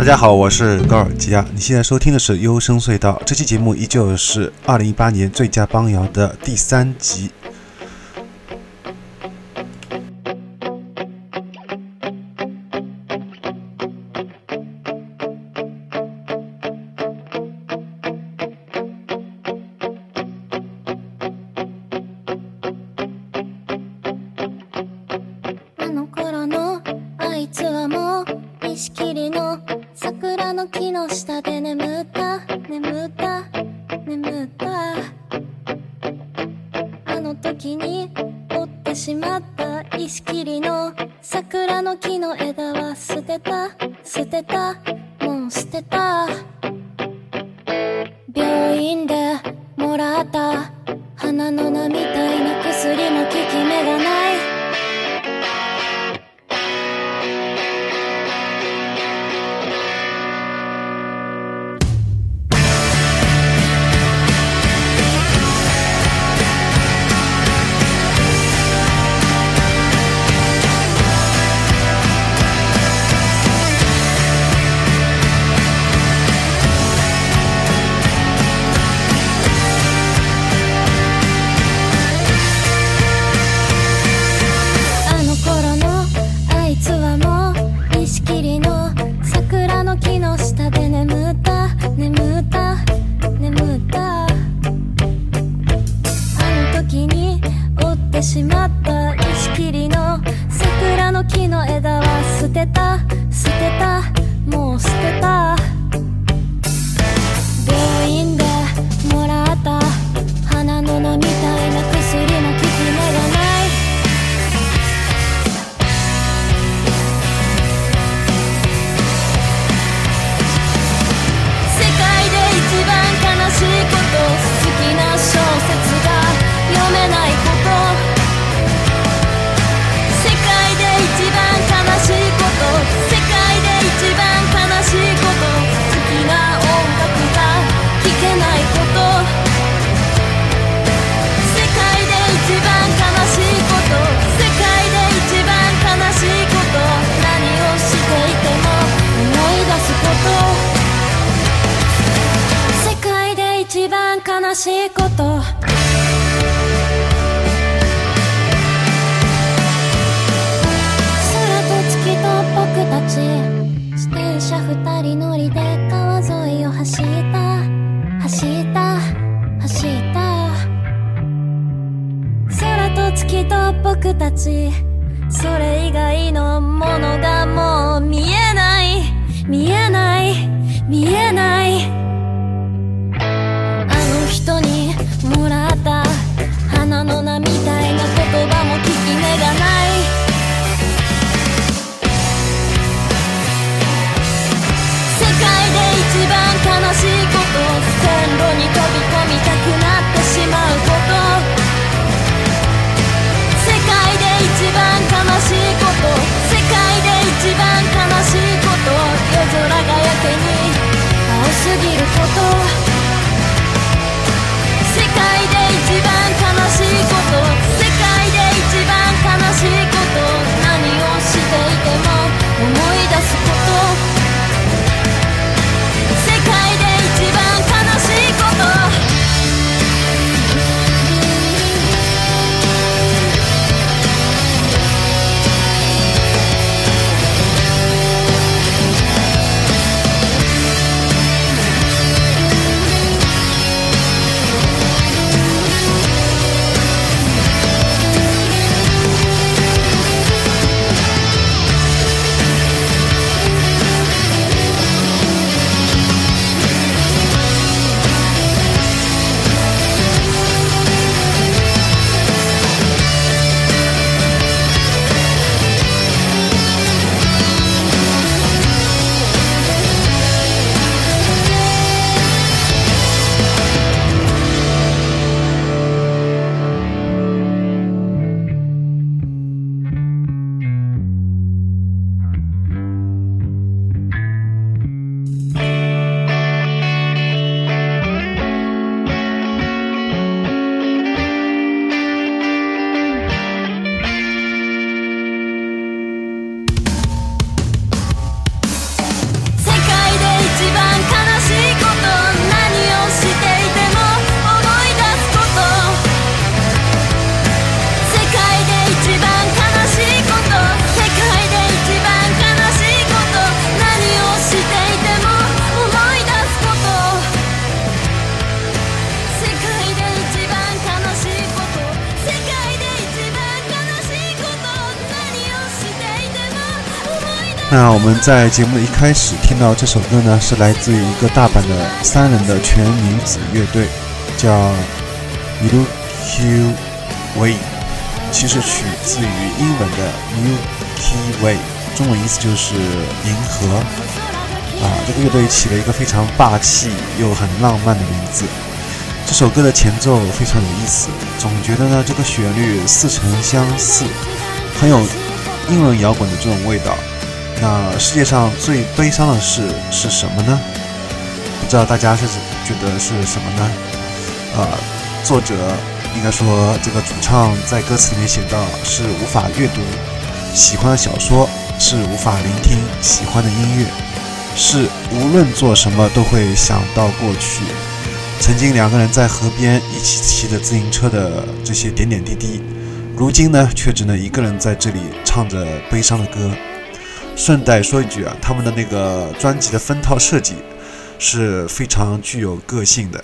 大家好，我是高尔基亚。你现在收听的是《幽深隧道》这期节目，依旧是二零一八年最佳邦谣的第三集。しまった石切りの桜の木の枝は捨てた捨てたの枝は捨てたたしいこと二人乗りで川沿いを走った走った走った空と月と僕たちそれ以外のものがもう見えない見えない見えない花の名みたいな言葉も聞き目がない世界で一番悲しいことを線路に飛び那我们在节目的一开始听到这首歌呢，是来自于一个大阪的三人的全女子乐队，叫 Milky Way，其实取自于英文的 Milky Way，中文意思就是银河啊。这个乐队起了一个非常霸气又很浪漫的名字。这首歌的前奏非常有意思，总觉得呢这个旋律似曾相似，很有英伦摇滚的这种味道。那世界上最悲伤的事是什么呢？不知道大家是觉得是什么呢？啊，作者应该说这个主唱在歌词里面写到是无法阅读喜欢的小说，是无法聆听喜欢的音乐，是无论做什么都会想到过去曾经两个人在河边一起骑着自行车的这些点点滴滴，如今呢却只能一个人在这里唱着悲伤的歌。顺带说一句啊，他们的那个专辑的封套设计是非常具有个性的。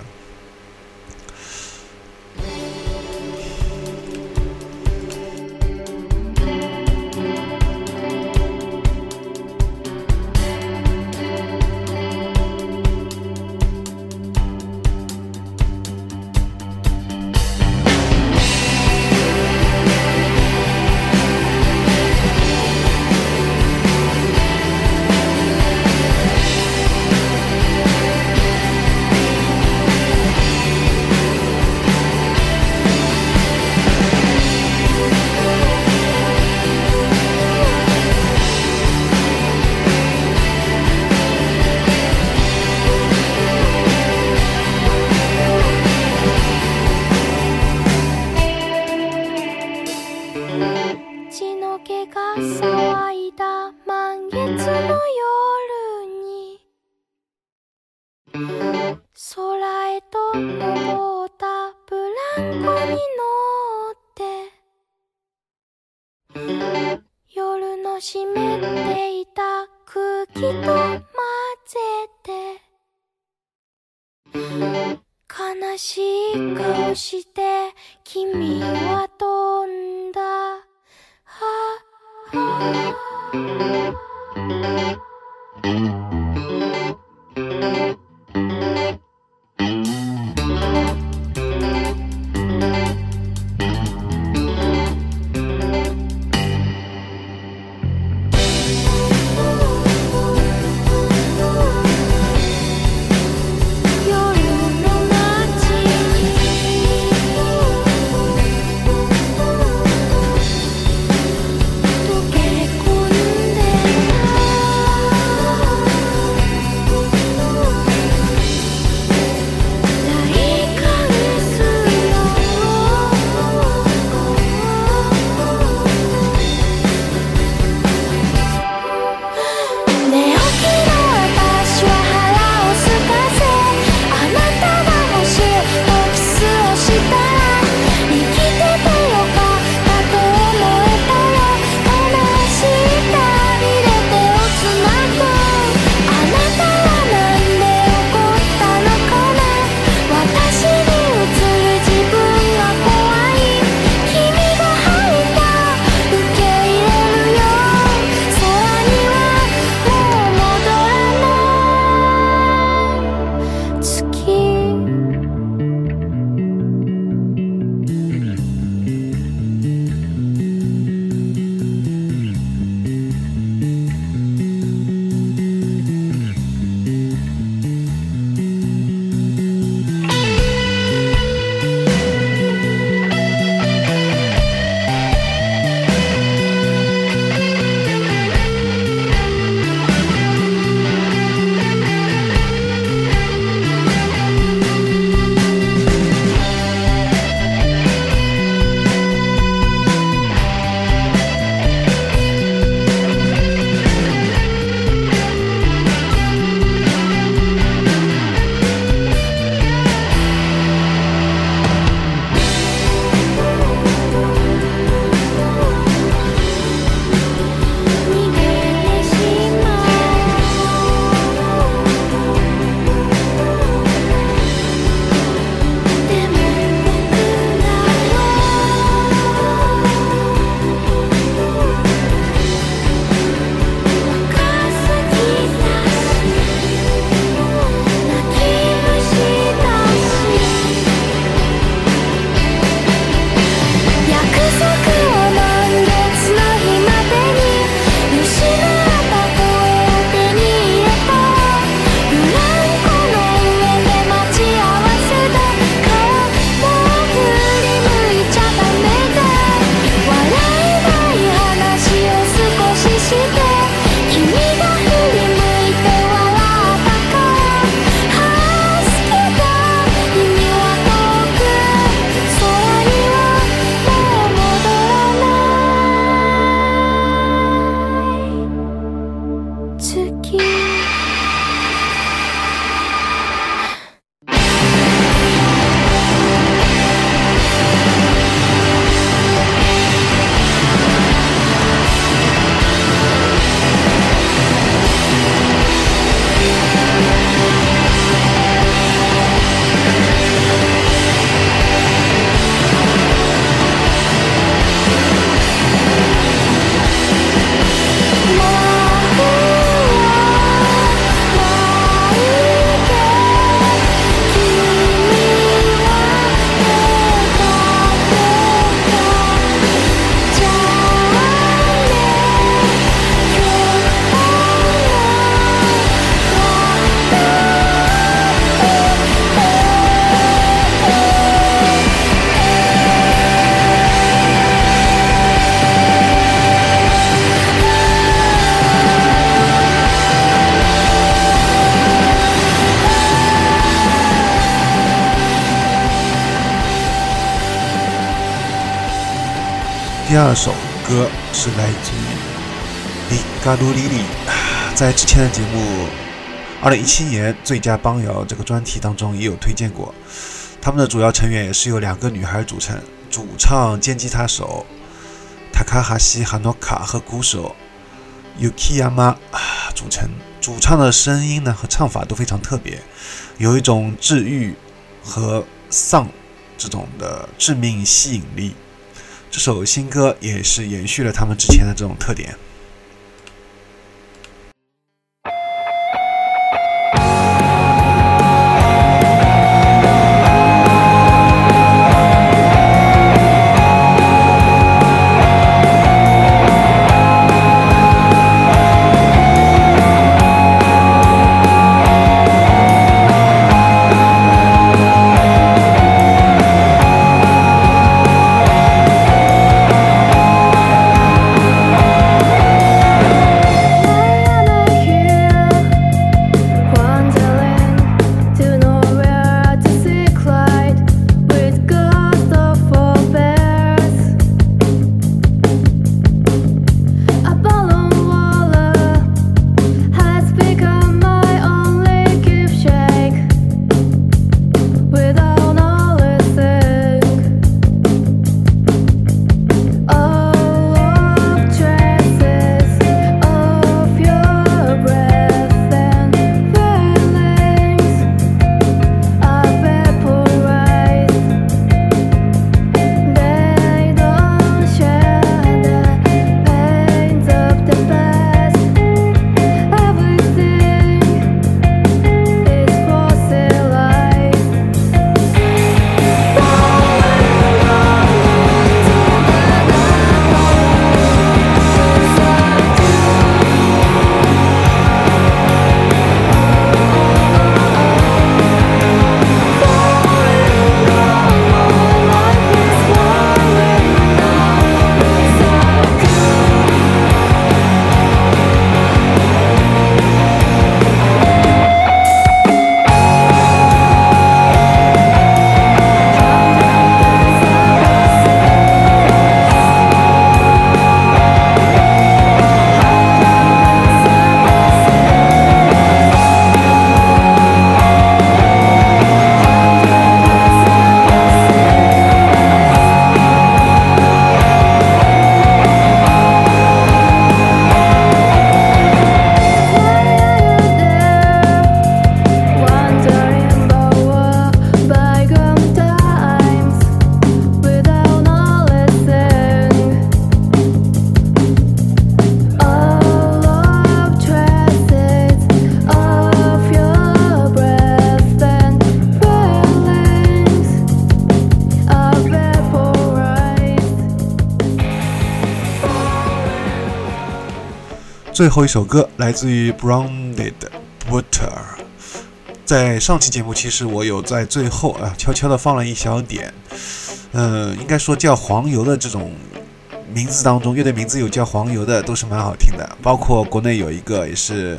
「きしして君は飛んだ」はあ第二首歌是来自里加多里里，在之前的节目《二零一七年最佳帮谣这个专题当中也有推荐过。他们的主要成员也是由两个女孩组成，主唱兼吉他手塔卡哈西哈诺卡和鼓手 Yukiya m 啊组成。主唱的声音呢和唱法都非常特别，有一种治愈和丧这种的致命吸引力。这首新歌也是延续了他们之前的这种特点。最后一首歌来自于 b r o w n d e d Butter，在上期节目，其实我有在最后啊悄悄的放了一小点，嗯，应该说叫黄油的这种名字当中，乐队名字有叫黄油的，都是蛮好听的。包括国内有一个也是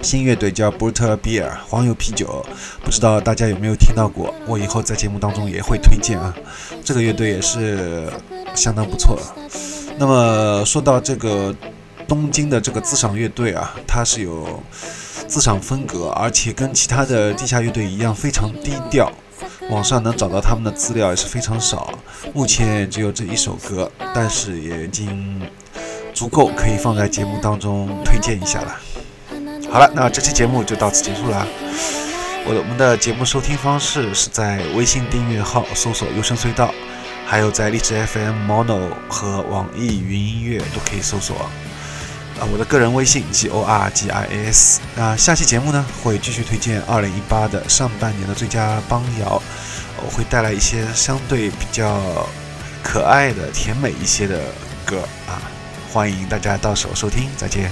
新乐队叫 Butter Beer 黄油啤酒，不知道大家有没有听到过？我以后在节目当中也会推荐啊，这个乐队也是相当不错。那么说到这个。东京的这个自赏乐队啊，它是有自赏风格，而且跟其他的地下乐队一样非常低调。网上能找到他们的资料也是非常少，目前只有这一首歌，但是也已经足够可以放在节目当中推荐一下了。好了，那这期节目就到此结束了。我的我们的节目收听方式是在微信订阅号搜索“优声隧道”，还有在荔枝 FM、Mono 和网易云音乐都可以搜索。啊，我的个人微信 g o r g i s。那下期节目呢，会继续推荐二零一八的上半年的最佳邦谣，我会带来一些相对比较可爱的、甜美一些的歌啊，欢迎大家到手收听，再见。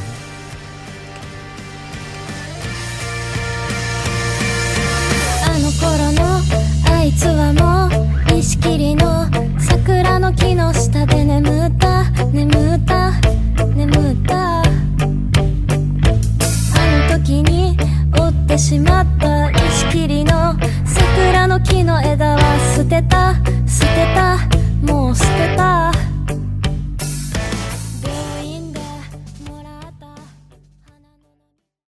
てた捨てたもう捨てた